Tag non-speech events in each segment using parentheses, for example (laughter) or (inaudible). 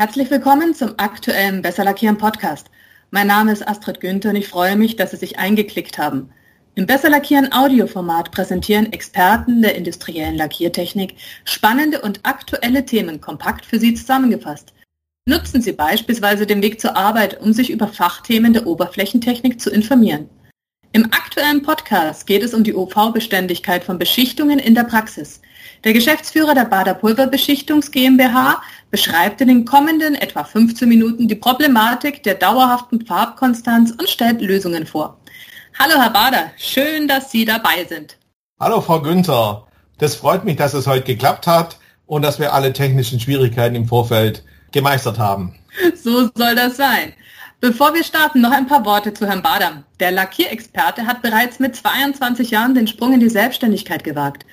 Herzlich willkommen zum aktuellen Besser Lackieren Podcast. Mein Name ist Astrid Günther und ich freue mich, dass Sie sich eingeklickt haben. Im Besser Lackieren Audioformat präsentieren Experten der industriellen Lackiertechnik spannende und aktuelle Themen kompakt für Sie zusammengefasst. Nutzen Sie beispielsweise den Weg zur Arbeit, um sich über Fachthemen der Oberflächentechnik zu informieren. Im aktuellen Podcast geht es um die UV-Beständigkeit von Beschichtungen in der Praxis. Der Geschäftsführer der Bader Pulverbeschichtungs GmbH beschreibt in den kommenden etwa 15 Minuten die Problematik der dauerhaften Farbkonstanz und stellt Lösungen vor. Hallo Herr Bader, schön, dass Sie dabei sind. Hallo Frau Günther, das freut mich, dass es heute geklappt hat und dass wir alle technischen Schwierigkeiten im Vorfeld gemeistert haben. So soll das sein. Bevor wir starten, noch ein paar Worte zu Herrn Bader. Der Lackierexperte hat bereits mit 22 Jahren den Sprung in die Selbstständigkeit gewagt.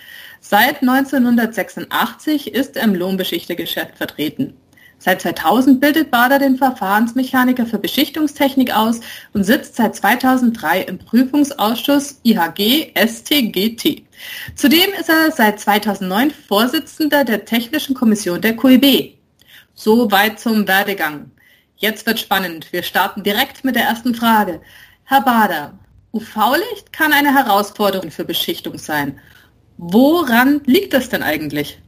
Seit 1986 ist er im Lohnbeschichtergeschäft vertreten. Seit 2000 bildet Bader den Verfahrensmechaniker für Beschichtungstechnik aus und sitzt seit 2003 im Prüfungsausschuss IHG STGT. Zudem ist er seit 2009 Vorsitzender der Technischen Kommission der QIB. So weit zum Werdegang. Jetzt wird spannend. Wir starten direkt mit der ersten Frage. Herr Bader, UV-Licht kann eine Herausforderung für Beschichtung sein. Woran liegt das denn eigentlich?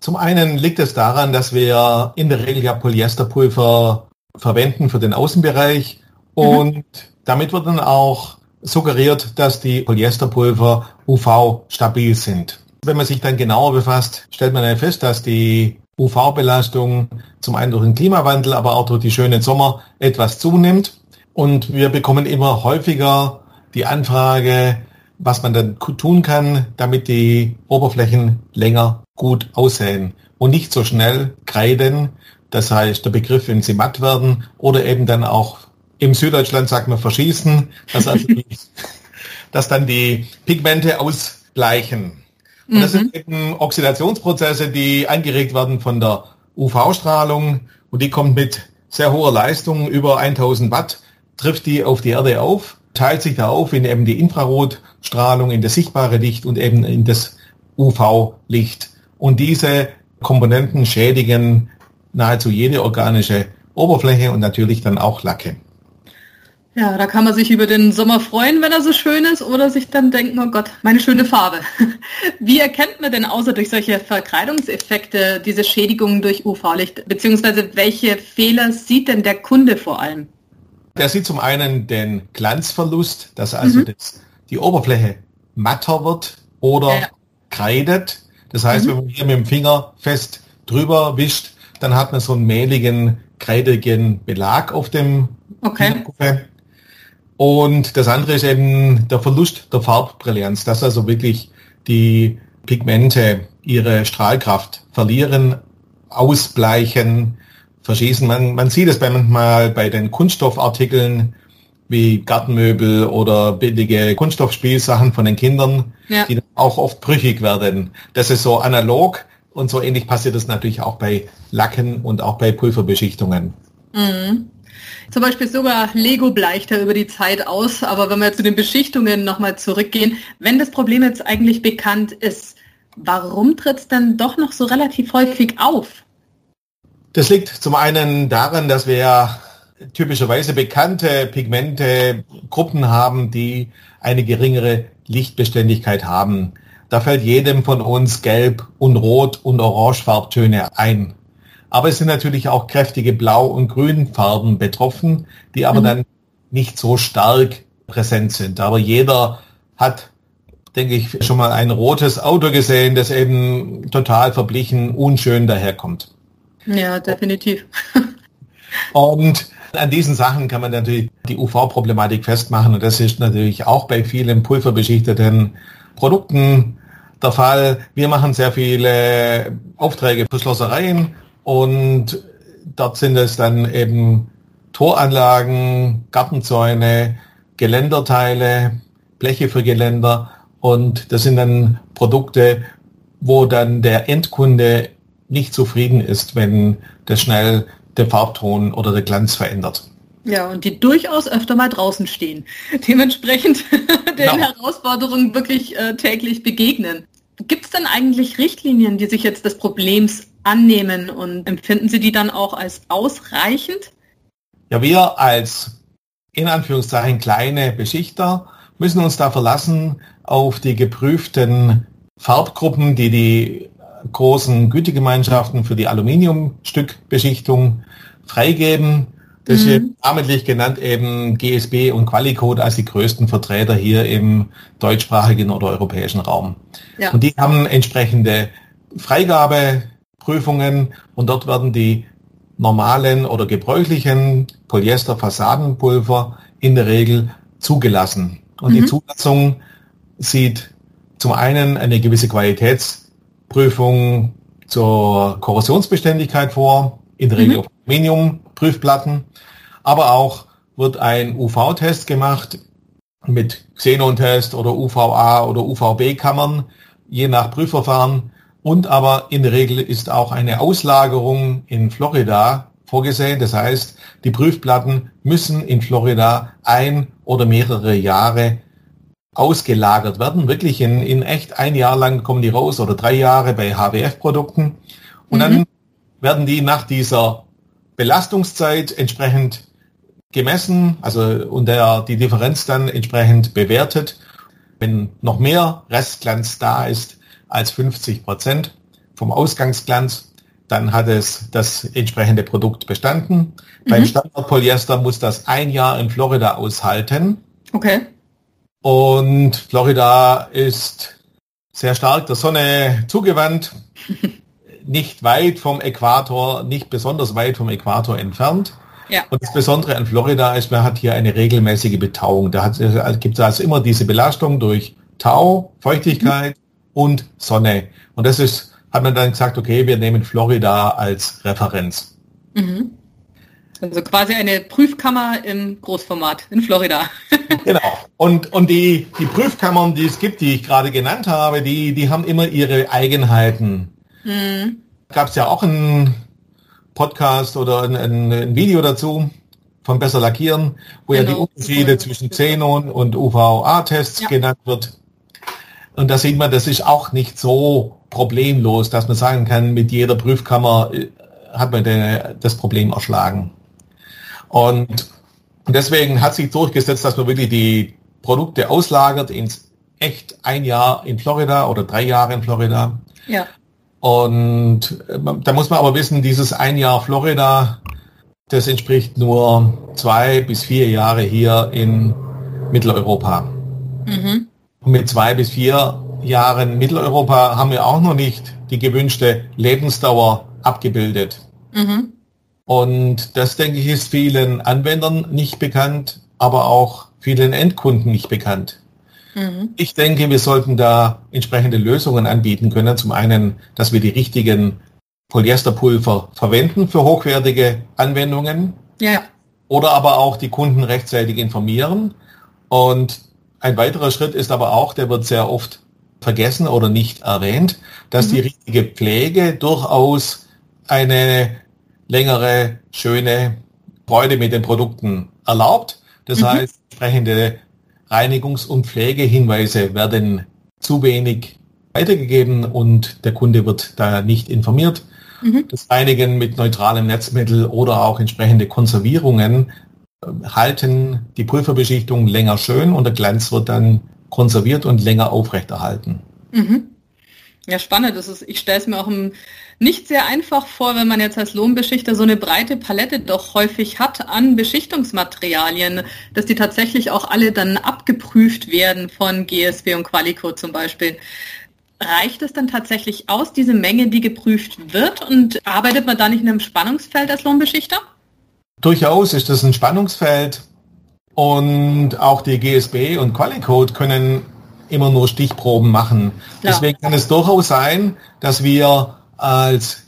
Zum einen liegt es daran, dass wir in der Regel ja Polyesterpulver verwenden für den Außenbereich mhm. und mhm. damit wird dann auch suggeriert, dass die Polyesterpulver UV-stabil sind. Wenn man sich dann genauer befasst, stellt man dann fest, dass die UV-Belastung zum einen durch den Klimawandel, aber auch durch die schönen Sommer etwas zunimmt. Und wir bekommen immer häufiger die Anfrage, was man dann tun kann, damit die Oberflächen länger gut aussehen und nicht so schnell kreiden. Das heißt, der Begriff, wenn sie matt werden oder eben dann auch im Süddeutschland sagt man verschießen, dass, also (laughs) die, dass dann die Pigmente ausbleichen. Und das sind mhm. eben Oxidationsprozesse, die angeregt werden von der UV-Strahlung und die kommt mit sehr hoher Leistung, über 1000 Watt, trifft die auf die Erde auf, teilt sich da auf in eben die Infrarotstrahlung, in das sichtbare Licht und eben in das UV-Licht. Und diese Komponenten schädigen nahezu jede organische Oberfläche und natürlich dann auch Lacke. Ja, da kann man sich über den Sommer freuen, wenn er so schön ist, oder sich dann denken, oh Gott, meine schöne Farbe. (laughs) Wie erkennt man denn außer durch solche Verkleidungseffekte diese Schädigungen durch UV-Licht, beziehungsweise welche Fehler sieht denn der Kunde vor allem? Der sieht zum einen den Glanzverlust, dass also mhm. das, die Oberfläche matter wird oder ja. kreidet. Das heißt, mhm. wenn man hier mit dem Finger fest drüber wischt, dann hat man so einen mehligen, kreidigen Belag auf dem okay. Und das andere ist eben der Verlust der Farbbrillanz, dass also wirklich die Pigmente ihre Strahlkraft verlieren, ausbleichen, verschießen. Man, man sieht es manchmal bei den Kunststoffartikeln wie Gartenmöbel oder billige Kunststoffspielsachen von den Kindern, ja. die auch oft brüchig werden. Das ist so analog und so ähnlich passiert es natürlich auch bei Lacken und auch bei Pulverbeschichtungen. Mhm. Zum Beispiel sogar Lego bleicht ja über die Zeit aus, aber wenn wir zu den Beschichtungen nochmal zurückgehen, wenn das Problem jetzt eigentlich bekannt ist, warum tritt es dann doch noch so relativ häufig auf? Das liegt zum einen daran, dass wir typischerweise bekannte Pigmente, Gruppen haben, die eine geringere Lichtbeständigkeit haben. Da fällt jedem von uns Gelb und Rot und Orange Farbtöne ein. Aber es sind natürlich auch kräftige Blau- und Grünfarben betroffen, die aber mhm. dann nicht so stark präsent sind. Aber jeder hat, denke ich, schon mal ein rotes Auto gesehen, das eben total verblichen, unschön daherkommt. Ja, definitiv. (laughs) und an diesen Sachen kann man natürlich die UV-Problematik festmachen und das ist natürlich auch bei vielen pulverbeschichteten Produkten der Fall. Wir machen sehr viele Aufträge für Schlossereien und dort sind es dann eben Toranlagen, Gartenzäune, Geländerteile, Bleche für Geländer und das sind dann Produkte, wo dann der Endkunde nicht zufrieden ist, wenn das schnell der Farbton oder der Glanz verändert. Ja, und die durchaus öfter mal draußen stehen. (laughs) Dementsprechend (laughs) den genau. Herausforderungen wirklich äh, täglich begegnen. Gibt es denn eigentlich Richtlinien, die sich jetzt des Problems annehmen und empfinden Sie die dann auch als ausreichend? Ja, wir als in Anführungszeichen kleine Beschichter müssen uns da verlassen auf die geprüften Farbgruppen, die die großen Gütegemeinschaften für die Aluminiumstückbeschichtung freigeben. Das mhm. ist namentlich genannt eben GSB und Qualicode als die größten Vertreter hier im deutschsprachigen oder europäischen Raum. Ja. Und die haben entsprechende Freigabeprüfungen und dort werden die normalen oder gebräuchlichen Polyesterfassadenpulver in der Regel zugelassen. Und mhm. die Zulassung sieht zum einen eine gewisse Qualitätsprüfung zur Korrosionsbeständigkeit vor, in der Regel mhm. auf Aluminiumprüfplatten, aber auch wird ein UV-Test gemacht mit Xenon-Test oder UVA oder UVB-Kammern, je nach Prüfverfahren. Und aber in der Regel ist auch eine Auslagerung in Florida vorgesehen. Das heißt, die Prüfplatten müssen in Florida ein oder mehrere Jahre ausgelagert werden. Wirklich in, in echt ein Jahr lang kommen die raus oder drei Jahre bei HWF-Produkten. Und mhm. dann werden die nach dieser Belastungszeit entsprechend gemessen, also und der, die Differenz dann entsprechend bewertet. Wenn noch mehr Restglanz da ist als 50 Prozent vom Ausgangsglanz, dann hat es das entsprechende Produkt bestanden. Mhm. Beim Standardpolyester muss das ein Jahr in Florida aushalten. Okay. Und Florida ist sehr stark der Sonne zugewandt, (laughs) nicht weit vom Äquator, nicht besonders weit vom Äquator entfernt. Ja. Und das Besondere an Florida ist, man hat hier eine regelmäßige Betauung. Da gibt es also immer diese Belastung durch Tau, Feuchtigkeit mhm. und Sonne. Und das ist, hat man dann gesagt, okay, wir nehmen Florida als Referenz. Mhm. Also quasi eine Prüfkammer im Großformat in Florida. (laughs) genau. Und, und die, die Prüfkammern, die es gibt, die ich gerade genannt habe, die, die haben immer ihre Eigenheiten. Mhm. Gab es ja auch einen Podcast oder ein, ein, ein, Video dazu von Besser Lackieren, wo genau. ja die genau. Unterschiede zwischen Xenon und UVA-Tests ja. genannt wird. Und da sieht man, das ist auch nicht so problemlos, dass man sagen kann, mit jeder Prüfkammer äh, hat man das Problem erschlagen. Und deswegen hat sich durchgesetzt, dass man wirklich die Produkte auslagert ins echt ein Jahr in Florida oder drei Jahre in Florida. Ja. Und äh, da muss man aber wissen, dieses ein Jahr Florida, das entspricht nur zwei bis vier Jahre hier in Mitteleuropa. Mhm. Und mit zwei bis vier Jahren Mitteleuropa haben wir auch noch nicht die gewünschte Lebensdauer abgebildet. Mhm. Und das, denke ich, ist vielen Anwendern nicht bekannt, aber auch vielen Endkunden nicht bekannt. Mhm. Ich denke, wir sollten da entsprechende Lösungen anbieten können. Zum einen, dass wir die richtigen Polyesterpulver verwenden für hochwertige Anwendungen. Ja. Oder aber auch die Kunden rechtzeitig informieren. Und ein weiterer Schritt ist aber auch, der wird sehr oft vergessen oder nicht erwähnt, dass mhm. die richtige Pflege durchaus eine längere, schöne Freude mit den Produkten erlaubt. Das mhm. heißt, entsprechende Reinigungs- und Pflegehinweise werden zu wenig weitergegeben und der Kunde wird da nicht informiert. Mhm. Das Reinigen mit neutralem Netzmittel oder auch entsprechende Konservierungen äh, halten die Pulverbeschichtung länger schön und der Glanz wird dann konserviert und länger aufrechterhalten. Mhm. Ja, spannend. Das ist, ich stelle es mir auch nicht sehr einfach vor, wenn man jetzt als Lohnbeschichter so eine breite Palette doch häufig hat an Beschichtungsmaterialien, dass die tatsächlich auch alle dann abgeprüft werden von GSW und Qualico zum Beispiel. Reicht es dann tatsächlich aus, diese Menge, die geprüft wird? Und arbeitet man da nicht in einem Spannungsfeld als Lohnbeschichter? Durchaus ist das ein Spannungsfeld. Und auch die GSB und Qualicode können immer nur Stichproben machen. Ja. Deswegen kann es durchaus sein, dass wir als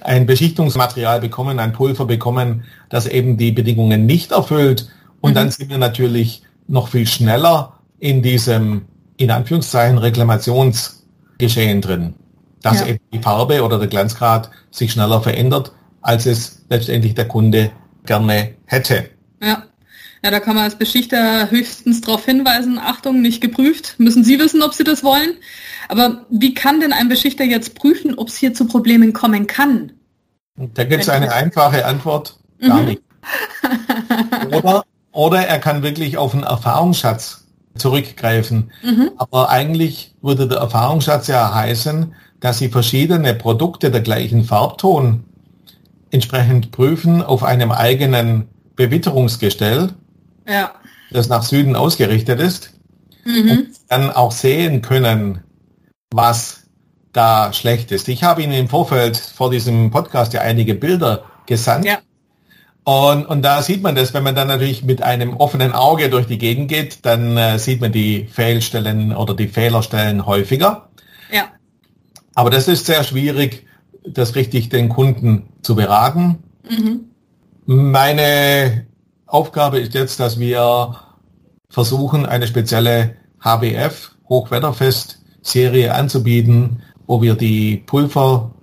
ein Beschichtungsmaterial bekommen, ein Pulver bekommen, das eben die Bedingungen nicht erfüllt. Und mhm. dann sind wir natürlich noch viel schneller in diesem, in Anführungszeichen, Reklamationsgeschehen drin. Dass ja. eben die Farbe oder der Glanzgrad sich schneller verändert, als es letztendlich der Kunde gerne hätte. Ja. Ja, da kann man als Beschichter höchstens darauf hinweisen, Achtung, nicht geprüft, müssen Sie wissen, ob Sie das wollen. Aber wie kann denn ein Beschichter jetzt prüfen, ob es hier zu Problemen kommen kann? Da gibt es eine einfache Antwort, gar mhm. nicht. Oder, oder er kann wirklich auf einen Erfahrungsschatz zurückgreifen. Mhm. Aber eigentlich würde der Erfahrungsschatz ja heißen, dass Sie verschiedene Produkte der gleichen Farbton entsprechend prüfen auf einem eigenen Bewitterungsgestell, ja. das nach Süden ausgerichtet ist, mhm. und dann auch sehen können, was da schlecht ist. Ich habe Ihnen im Vorfeld vor diesem Podcast ja einige Bilder gesandt. Ja. Und, und da sieht man das, wenn man dann natürlich mit einem offenen Auge durch die Gegend geht, dann äh, sieht man die Fehlstellen oder die Fehlerstellen häufiger. Ja. Aber das ist sehr schwierig, das richtig den Kunden zu beraten. Mhm. Meine Aufgabe ist jetzt, dass wir versuchen, eine spezielle HBF, Hochwetterfest-Serie anzubieten, wo wir die Pulver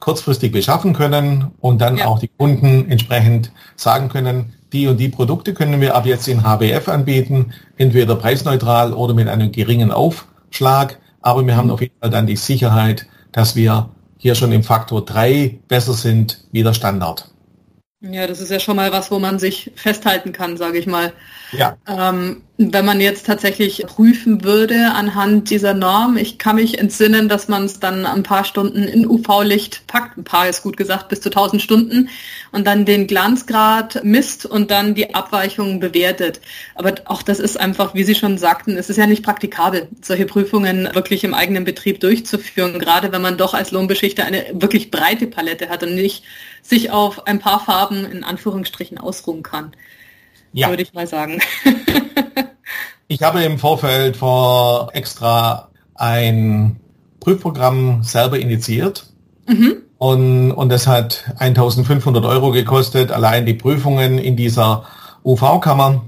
kurzfristig beschaffen können und dann ja. auch die Kunden entsprechend sagen können, die und die Produkte können wir ab jetzt in HBF anbieten, entweder preisneutral oder mit einem geringen Aufschlag, aber wir haben mhm. auf jeden Fall dann die Sicherheit, dass wir hier schon im Faktor 3 besser sind wie der Standard. Ja, das ist ja schon mal was, wo man sich festhalten kann, sage ich mal. Ja. Ähm, wenn man jetzt tatsächlich prüfen würde anhand dieser Norm, ich kann mich entsinnen, dass man es dann ein paar Stunden in UV-Licht packt, ein paar ist gut gesagt, bis zu 1000 Stunden und dann den Glanzgrad misst und dann die Abweichungen bewertet. Aber auch das ist einfach, wie Sie schon sagten, es ist ja nicht praktikabel, solche Prüfungen wirklich im eigenen Betrieb durchzuführen, gerade wenn man doch als Lohnbeschichter eine wirklich breite Palette hat und nicht sich auf ein paar Farben in Anführungsstrichen ausruhen kann. Ja. Würde ich mal sagen. (laughs) ich habe im Vorfeld vor extra ein Prüfprogramm selber initiiert. Mhm. Und, und das hat 1500 Euro gekostet, allein die Prüfungen in dieser UV-Kammer.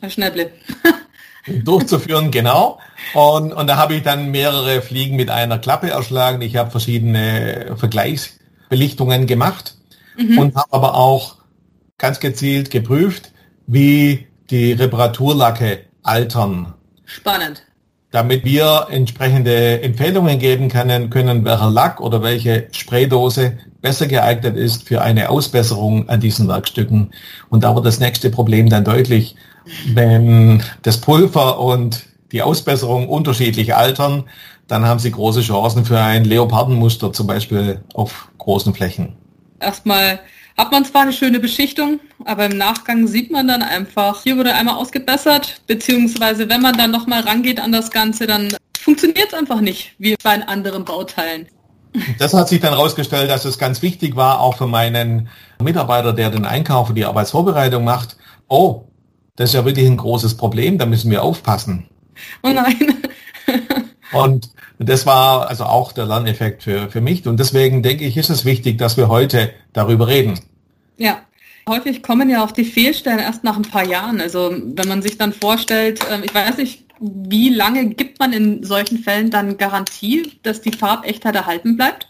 Herr Schnäpple. (laughs) durchzuführen, genau. Und, und da habe ich dann mehrere Fliegen mit einer Klappe erschlagen. Ich habe verschiedene Vergleichsbelichtungen gemacht mhm. und habe aber auch ganz gezielt geprüft, wie die Reparaturlacke altern. Spannend. Damit wir entsprechende Empfehlungen geben können, können, welcher Lack oder welche Spraydose besser geeignet ist für eine Ausbesserung an diesen Werkstücken. Und da wird das nächste Problem dann deutlich, wenn das Pulver und die Ausbesserung unterschiedlich altern, dann haben Sie große Chancen für ein Leopardenmuster zum Beispiel auf großen Flächen erstmal hat man zwar eine schöne Beschichtung, aber im Nachgang sieht man dann einfach, hier wurde einmal ausgebessert, beziehungsweise wenn man dann nochmal rangeht an das Ganze, dann funktioniert es einfach nicht, wie bei anderen Bauteilen. Das hat sich dann herausgestellt, dass es ganz wichtig war, auch für meinen Mitarbeiter, der den Einkauf und die Arbeitsvorbereitung macht. Oh, das ist ja wirklich ein großes Problem, da müssen wir aufpassen. Oh nein. Und das war also auch der Lerneffekt für, für mich. Und deswegen denke ich, ist es wichtig, dass wir heute darüber reden. Ja, häufig kommen ja auch die Fehlstellen erst nach ein paar Jahren. Also wenn man sich dann vorstellt, ähm, ich weiß nicht, wie lange gibt man in solchen Fällen dann Garantie, dass die Farbechtheit erhalten bleibt?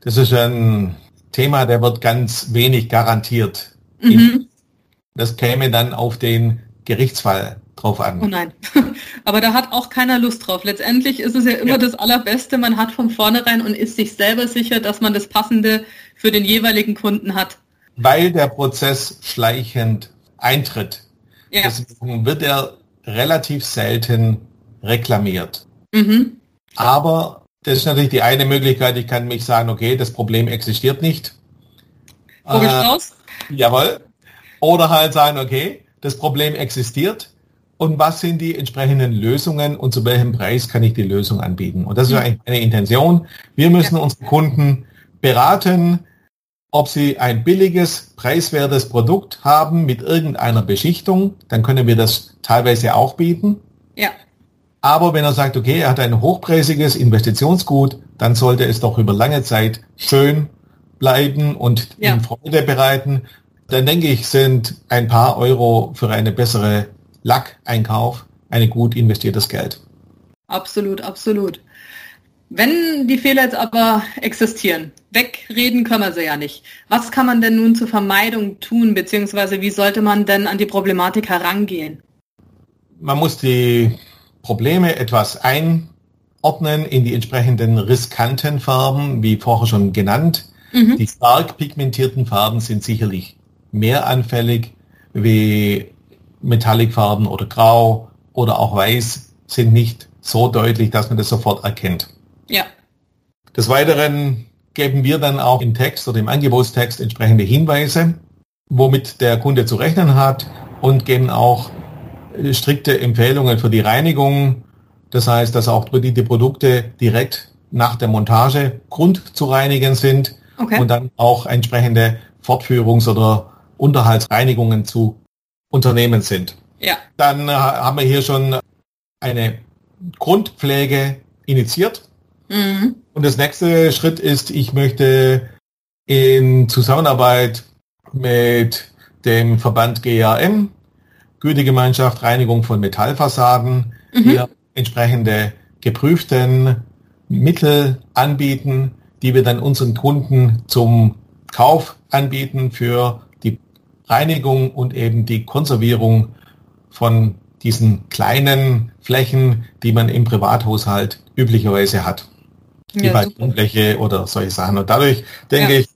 Das ist ein Thema, der wird ganz wenig garantiert. Mhm. Das käme dann auf den Gerichtsfall drauf an. Oh nein, (laughs) aber da hat auch keiner Lust drauf. Letztendlich ist es ja immer ja. das Allerbeste, man hat von vornherein und ist sich selber sicher, dass man das Passende für den jeweiligen Kunden hat. Weil der Prozess schleichend eintritt. Ja. Deswegen wird er relativ selten reklamiert. Mhm. Aber das ist natürlich die eine Möglichkeit, ich kann mich sagen, okay, das Problem existiert nicht. Vogel äh, Jawohl. Oder halt sagen, okay, das Problem existiert, und was sind die entsprechenden Lösungen und zu welchem Preis kann ich die Lösung anbieten. Und das ist eigentlich eine Intention. Wir müssen ja. unsere Kunden beraten, ob sie ein billiges, preiswertes Produkt haben mit irgendeiner Beschichtung, dann können wir das teilweise auch bieten. Ja. Aber wenn er sagt, okay, er hat ein hochpreisiges Investitionsgut, dann sollte es doch über lange Zeit schön bleiben und ja. ihm Freude bereiten. Dann denke ich, sind ein paar Euro für eine bessere Lackeinkauf ein gut investiertes Geld. Absolut, absolut. Wenn die Fehler jetzt aber existieren, wegreden können wir sie ja nicht. Was kann man denn nun zur Vermeidung tun, beziehungsweise wie sollte man denn an die Problematik herangehen? Man muss die Probleme etwas einordnen in die entsprechenden riskanten Farben, wie vorher schon genannt. Mhm. Die stark pigmentierten Farben sind sicherlich mehr anfällig wie Metallicfarben oder Grau oder auch Weiß sind nicht so deutlich, dass man das sofort erkennt. Ja. Des Weiteren geben wir dann auch im Text oder im Angebotstext entsprechende Hinweise, womit der Kunde zu rechnen hat und geben auch äh, strikte Empfehlungen für die Reinigung. Das heißt, dass auch die Produkte direkt nach der Montage grund zu reinigen sind okay. und dann auch entsprechende Fortführungs- oder Unterhaltsreinigungen zu unternehmen sind. Ja. Dann äh, haben wir hier schon eine Grundpflege initiiert. Mhm. Und das nächste Schritt ist, ich möchte in Zusammenarbeit mit dem Verband GAM, Gütegemeinschaft Reinigung von Metallfassaden, mhm. hier entsprechende geprüften Mittel anbieten, die wir dann unseren Kunden zum Kauf anbieten für Reinigung und eben die Konservierung von diesen kleinen Flächen, die man im Privathaushalt üblicherweise hat. Die ja, Balkonfläche oder solche Sachen. Und dadurch, denke ja. ich,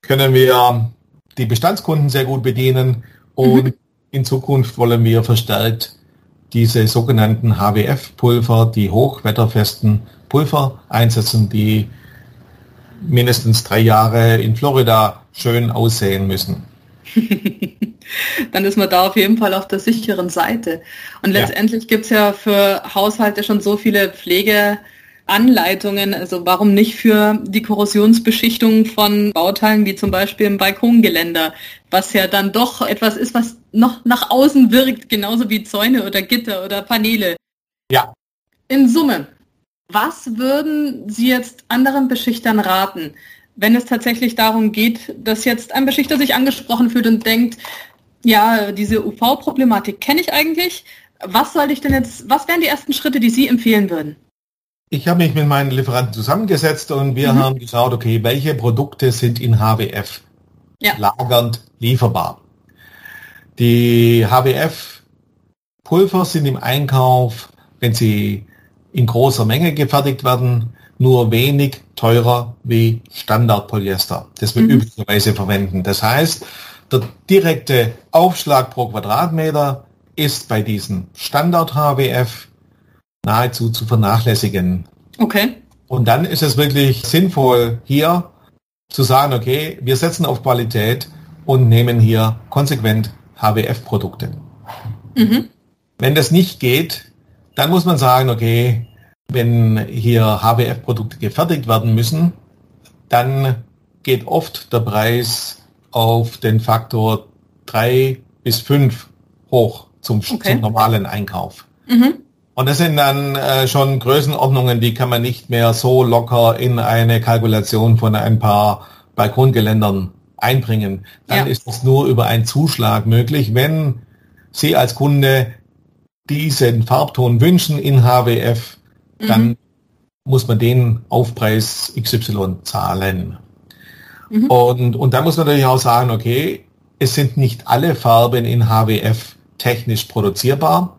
können wir die Bestandskunden sehr gut bedienen und mhm. in Zukunft wollen wir verstärkt diese sogenannten HWF-Pulver, die hochwetterfesten Pulver einsetzen, die mindestens drei Jahre in Florida schön aussehen müssen. (laughs) dann ist man da auf jeden Fall auf der sicheren Seite. Und letztendlich ja. gibt es ja für Haushalte schon so viele Pflegeanleitungen. Also warum nicht für die Korrosionsbeschichtung von Bauteilen wie zum Beispiel im Balkongeländer, was ja dann doch etwas ist, was noch nach außen wirkt, genauso wie Zäune oder Gitter oder Paneele. Ja. In Summe, was würden Sie jetzt anderen Beschichtern raten? Wenn es tatsächlich darum geht, dass jetzt ein Beschichter sich angesprochen fühlt und denkt, ja, diese UV-Problematik kenne ich eigentlich. Was soll ich denn jetzt, was wären die ersten Schritte, die Sie empfehlen würden? Ich habe mich mit meinen Lieferanten zusammengesetzt und wir mhm. haben geschaut, okay, welche Produkte sind in HWF ja. lagernd lieferbar. Die HWF-Pulver sind im Einkauf, wenn sie in großer Menge gefertigt werden, nur wenig teurer wie Standardpolyester, das wir mhm. üblicherweise verwenden. Das heißt, der direkte Aufschlag pro Quadratmeter ist bei diesem Standard HWF nahezu zu vernachlässigen. Okay. Und dann ist es wirklich sinnvoll, hier zu sagen, okay, wir setzen auf Qualität und nehmen hier konsequent HWF-Produkte. Mhm. Wenn das nicht geht, dann muss man sagen, okay, wenn hier HWF-Produkte gefertigt werden müssen, dann geht oft der Preis auf den Faktor 3 bis 5 hoch zum, okay. zum normalen Einkauf. Mhm. Und das sind dann äh, schon Größenordnungen, die kann man nicht mehr so locker in eine Kalkulation von ein paar Balkongeländern einbringen. Dann ja. ist das nur über einen Zuschlag möglich, wenn Sie als Kunde diesen Farbton wünschen in HWF, mhm. dann muss man den Aufpreis XY zahlen. Mhm. Und, und da muss man natürlich auch sagen, okay, es sind nicht alle Farben in HWF technisch produzierbar,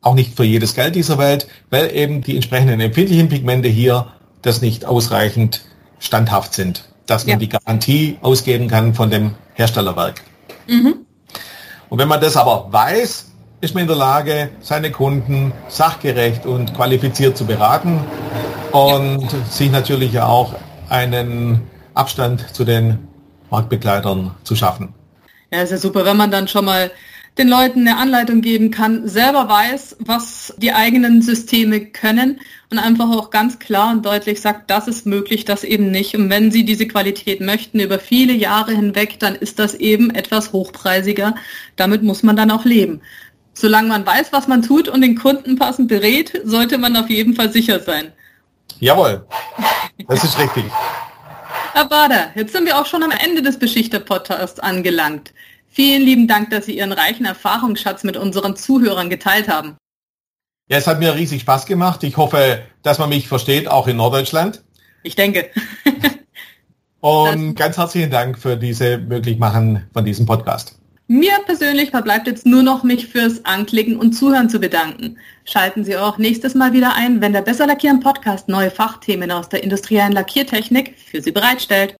auch nicht für jedes Geld dieser Welt, weil eben die entsprechenden empfindlichen Pigmente hier das nicht ausreichend standhaft sind, dass man ja. die Garantie ausgeben kann von dem Herstellerwerk. Mhm. Und wenn man das aber weiß, ist man in der Lage, seine Kunden sachgerecht und qualifiziert zu beraten und ja. sich natürlich auch einen Abstand zu den Marktbegleitern zu schaffen. Ja, ist ja super, wenn man dann schon mal den Leuten eine Anleitung geben kann, selber weiß, was die eigenen Systeme können und einfach auch ganz klar und deutlich sagt, das ist möglich, das eben nicht. Und wenn Sie diese Qualität möchten über viele Jahre hinweg, dann ist das eben etwas hochpreisiger. Damit muss man dann auch leben. Solange man weiß, was man tut und den Kunden passend berät, sollte man auf jeden Fall sicher sein. Jawohl, das ist richtig. Herr Bader, jetzt sind wir auch schon am Ende des Beschichter-Podcasts angelangt. Vielen lieben Dank, dass Sie Ihren reichen Erfahrungsschatz mit unseren Zuhörern geteilt haben. Ja, es hat mir riesig Spaß gemacht. Ich hoffe, dass man mich versteht, auch in Norddeutschland. Ich denke. Und ganz herzlichen Dank für diese Möglichmachen von diesem Podcast. Mir persönlich verbleibt jetzt nur noch, mich fürs Anklicken und Zuhören zu bedanken. Schalten Sie auch nächstes Mal wieder ein, wenn der Besser Lackieren Podcast neue Fachthemen aus der industriellen Lackiertechnik für Sie bereitstellt.